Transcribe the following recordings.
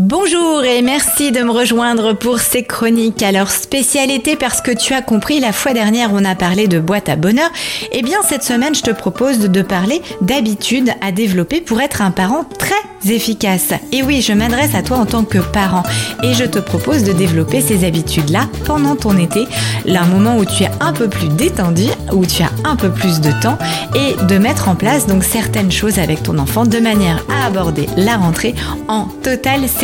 Bonjour et merci de me rejoindre pour ces chroniques. Alors spécialité parce que tu as compris, la fois dernière on a parlé de boîte à bonheur. Eh bien cette semaine je te propose de parler d'habitudes à développer pour être un parent très efficace. Et oui, je m'adresse à toi en tant que parent et je te propose de développer ces habitudes-là pendant ton été, là un moment où tu es un peu plus détendu, où tu as un peu plus de temps et de mettre en place donc certaines choses avec ton enfant de manière à aborder la rentrée en totale sécurité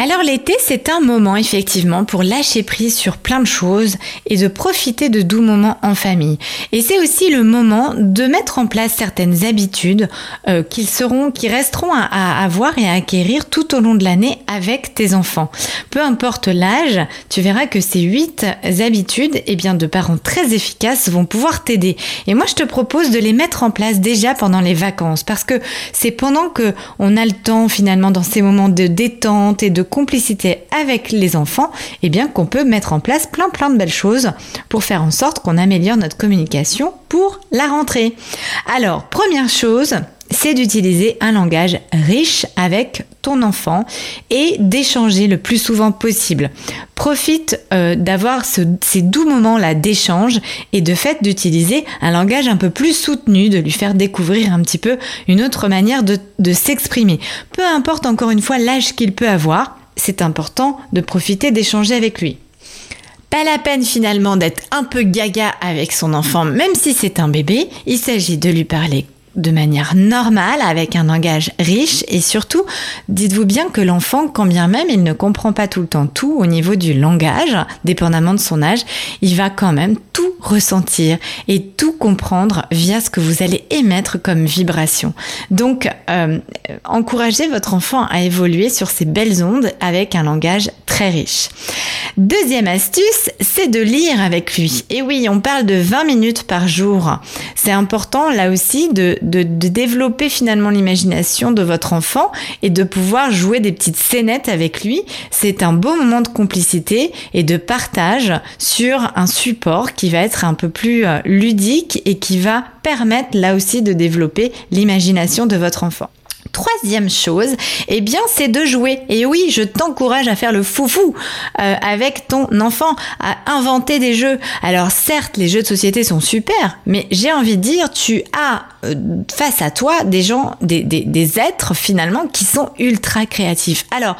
Alors l'été, c'est un moment effectivement pour lâcher prise sur plein de choses et de profiter de doux moments en famille. Et c'est aussi le moment de mettre en place certaines habitudes euh, qui seront, qui resteront à, avoir et à acquérir tout au long de l'année avec tes enfants. Peu importe l'âge, tu verras que ces huit habitudes, eh bien, de parents très efficaces vont pouvoir t'aider. Et moi, je te propose de les mettre en place déjà pendant les vacances parce que c'est pendant que on a le temps finalement dans ces moments de détente et de complicité avec les enfants, eh bien qu'on peut mettre en place plein plein de belles choses pour faire en sorte qu'on améliore notre communication pour la rentrée. Alors, première chose, c'est d'utiliser un langage riche avec ton enfant et d'échanger le plus souvent possible. Profite euh, d'avoir ces doux moments-là d'échange et de fait d'utiliser un langage un peu plus soutenu, de lui faire découvrir un petit peu une autre manière de s'exprimer. Peu importe encore une fois l'âge qu'il peut avoir, c'est important de profiter d'échanger avec lui. Pas la peine finalement d'être un peu gaga avec son enfant, même si c'est un bébé, il s'agit de lui parler de manière normale, avec un langage riche et surtout, dites-vous bien que l'enfant, quand bien même il ne comprend pas tout le temps tout au niveau du langage, dépendamment de son âge, il va quand même tout ressentir et tout comprendre via ce que vous allez émettre comme vibration. Donc, euh, encouragez votre enfant à évoluer sur ces belles ondes avec un langage très riche. Deuxième astuce, c'est de lire avec lui. Et oui, on parle de 20 minutes par jour. C'est important là aussi de, de, développer finalement l'imagination de votre enfant et de pouvoir jouer des petites scénettes avec lui. C'est un beau moment de complicité et de partage sur un support qui va être un peu plus euh, ludique et qui va permettre là aussi de développer l'imagination de votre enfant. Troisième chose, eh bien, c'est de jouer. Et oui, je t'encourage à faire le foufou euh, avec ton enfant, à inventer des jeux. Alors certes, les jeux de société sont super, mais j'ai envie de dire, tu as face à toi des gens, des, des, des, êtres finalement qui sont ultra créatifs. Alors,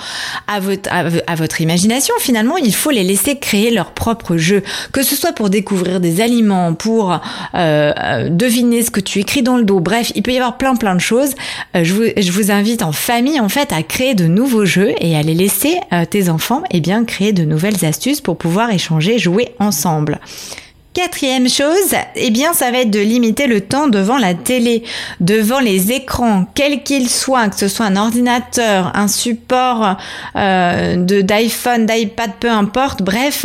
à votre, à, votre imagination, finalement, il faut les laisser créer leur propre jeu, que ce soit pour découvrir des aliments, pour euh, euh deviner ce que tu écris dans le dos. Bref, il peut y avoir plein plein de choses. je vous je vous invite en famille en fait à créer de nouveaux jeux et à les laisser euh, tes enfants et eh bien créer de nouvelles astuces pour pouvoir échanger, jouer ensemble. Quatrième chose, eh bien, ça va être de limiter le temps devant la télé, devant les écrans, quels qu'ils soient, que ce soit un ordinateur, un support euh, de d'iPhone, d'iPad, peu importe. Bref,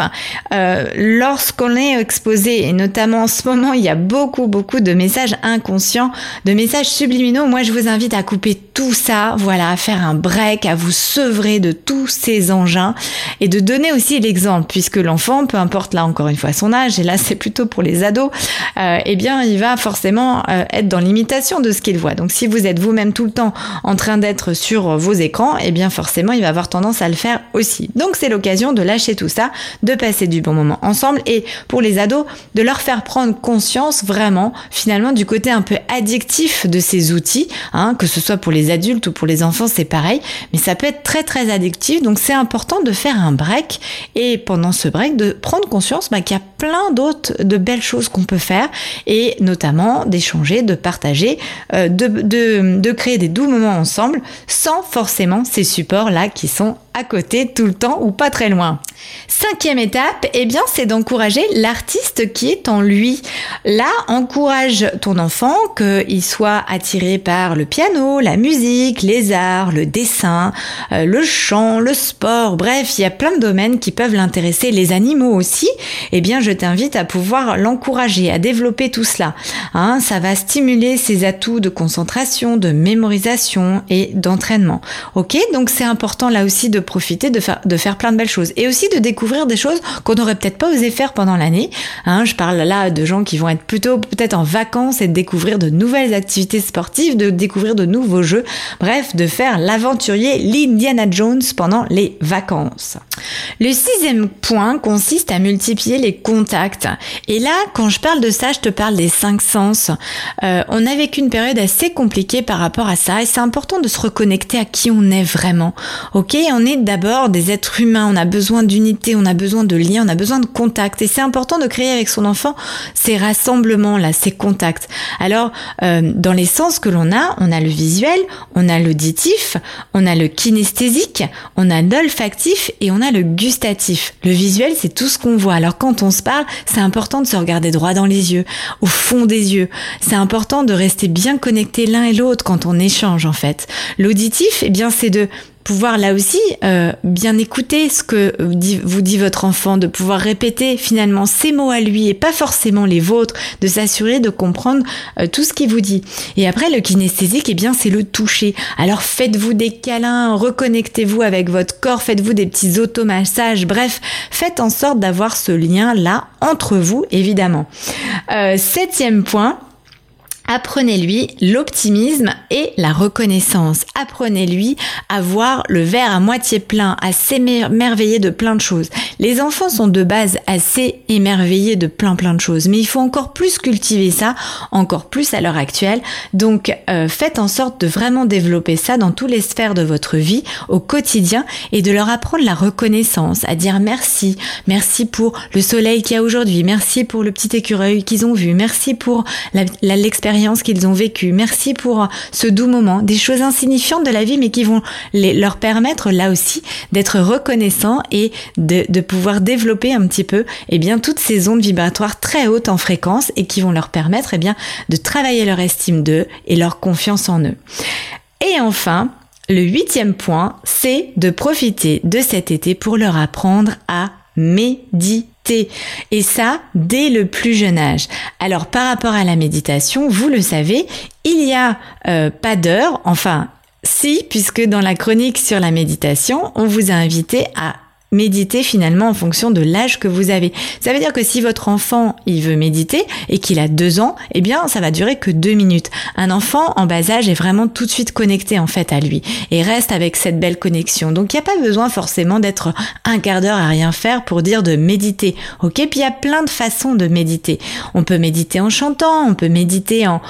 euh, lorsqu'on est exposé, et notamment en ce moment, il y a beaucoup, beaucoup de messages inconscients, de messages subliminaux. Moi, je vous invite à couper tout ça, voilà, à faire un break, à vous sevrer de tous ces engins et de donner aussi l'exemple, puisque l'enfant, peu importe là encore une fois son âge, et là c'est plutôt pour les ados, euh, eh bien, il va forcément euh, être dans l'imitation de ce qu'il voit. Donc, si vous êtes vous-même tout le temps en train d'être sur vos écrans, eh bien, forcément, il va avoir tendance à le faire aussi. Donc, c'est l'occasion de lâcher tout ça, de passer du bon moment ensemble et pour les ados, de leur faire prendre conscience vraiment, finalement, du côté un peu addictif de ces outils, hein, que ce soit pour les adultes ou pour les enfants, c'est pareil, mais ça peut être très très addictif. Donc, c'est important de faire un break et pendant ce break, de prendre conscience bah, qu'il y a plein d'autres de belles choses qu'on peut faire et notamment d'échanger, de partager, euh, de, de, créer des doux moments ensemble sans forcément ces supports-là qui sont à côté tout le temps ou pas très loin. Cinquième étape, eh bien, c'est d'encourager l'artiste qui est en lui. Là, encourage ton enfant qu'il soit attiré par le piano, la musique, les arts, le dessin, euh, le chant, le sport, bref, il y a plein de domaines qui peuvent l'intéresser, les animaux aussi. Eh bien, je t'invite à pouvoir l'encourager, à développer tout cela. Hein, ça va stimuler ses atouts de concentration, de mémorisation et d'entraînement. Ok, donc c'est important là aussi de profiter de faire, de faire plein de belles choses et aussi de découvrir des choses qu'on n'aurait peut-être pas osé faire pendant l'année. Hein, je parle là de gens qui vont être plutôt peut-être en vacances et découvrir de nouvelles activités sportives, de découvrir de nouveaux jeux, bref, de faire l'aventurier l'Indiana Jones pendant les vacances. Le sixième point consiste à multiplier les contacts. Et là, quand je parle de ça, je te parle des cinq sens. Euh, on a vécu une période assez compliquée par rapport à ça et c'est important de se reconnecter à qui on est vraiment. Ok, on est d'abord des êtres humains, on a besoin d'unité, on a besoin de liens, on a besoin de contacts et c'est important de créer avec son enfant ces rassemblements là, ces contacts. Alors, euh, dans les sens que l'on a, on a le visuel, on a l'auditif, on a le kinesthésique, on a l'olfactif et on a le gustatif. Le visuel, c'est tout ce qu'on voit. Alors quand on se parle, c'est important de se regarder droit dans les yeux, au fond des yeux. C'est important de rester bien connecté l'un et l'autre quand on échange en fait. L'auditif, eh bien, c'est de pouvoir là aussi euh, bien écouter ce que vous dit votre enfant, de pouvoir répéter finalement ses mots à lui et pas forcément les vôtres, de s'assurer de comprendre euh, tout ce qu'il vous dit. Et après le kinesthésique, eh bien c'est le toucher. Alors faites-vous des câlins, reconnectez-vous avec votre corps, faites-vous des petits automassages, bref, faites en sorte d'avoir ce lien là entre vous évidemment. Euh, septième point, Apprenez-lui l'optimisme et la reconnaissance. Apprenez-lui à voir le verre à moitié plein, à s'émerveiller de plein de choses. Les enfants sont de base assez émerveillés de plein plein de choses, mais il faut encore plus cultiver ça, encore plus à l'heure actuelle. Donc euh, faites en sorte de vraiment développer ça dans toutes les sphères de votre vie, au quotidien, et de leur apprendre la reconnaissance, à dire merci, merci pour le soleil qu'il y a aujourd'hui, merci pour le petit écureuil qu'ils ont vu, merci pour l'expérience qu'ils ont vécu. Merci pour ce doux moment, des choses insignifiantes de la vie, mais qui vont leur permettre là aussi d'être reconnaissants et de, de, pouvoir développer un petit peu, eh bien, toutes ces ondes vibratoires très hautes en fréquence et qui vont leur permettre, eh bien, de travailler leur estime d'eux et leur confiance en eux. Et enfin, le huitième point, c'est de profiter de cet été pour leur apprendre à méditer et ça, dès le plus jeune âge. Alors par rapport à la méditation, vous le savez, il n'y a euh, pas d'heure, enfin si, puisque dans la chronique sur la méditation, on vous a invité à méditer finalement en fonction de l'âge que vous avez. Ça veut dire que si votre enfant il veut méditer et qu'il a deux ans, eh bien ça va durer que deux minutes. Un enfant en bas âge est vraiment tout de suite connecté en fait à lui et reste avec cette belle connexion. Donc il n'y a pas besoin forcément d'être un quart d'heure à rien faire pour dire de méditer. Ok, puis il y a plein de façons de méditer. On peut méditer en chantant, on peut méditer en,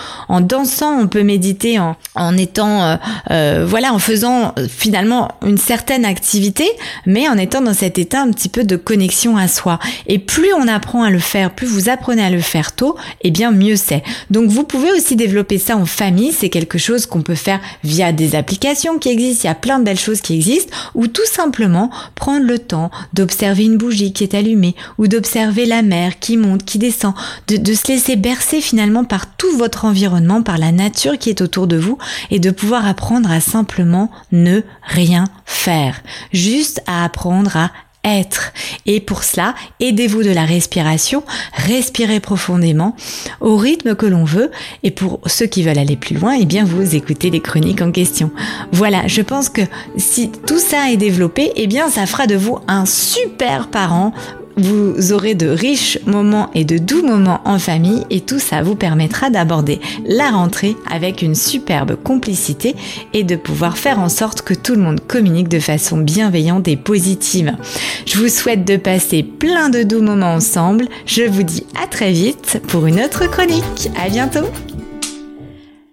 dansant, on peut méditer en, en étant euh, euh, voilà en faisant euh, finalement une certaine activité, mais en étant dans cet état un petit peu de connexion à soi. Et plus on apprend à le faire, plus vous apprenez à le faire tôt, et eh bien mieux c'est. Donc vous pouvez aussi développer ça en famille, c'est quelque chose qu'on peut faire via des applications qui existent, il y a plein de belles choses qui existent, ou tout simplement prendre le temps d'observer une bougie qui est allumée, ou d'observer la mer qui monte, qui descend, de, se laisser bercer finalement par tout votre environnement, par la nature qui est autour de vous, et de pouvoir apprendre à simplement ne rien faire, juste à apprendre être. Et pour cela, aidez-vous de la respiration, respirez profondément au rythme que l'on veut. Et pour ceux qui veulent aller plus loin, eh bien, vous écoutez les chroniques en question. Voilà, je pense que si tout ça est développé, eh bien, ça fera de vous un super parent vous aurez de riches moments et de doux moments en famille et tout ça vous permettra d'aborder la rentrée avec une superbe complicité et de pouvoir faire en sorte que tout le monde communique de façon bienveillante et positive. Je vous souhaite de passer plein de doux moments ensemble. Je vous dis à très vite pour une autre chronique. À bientôt!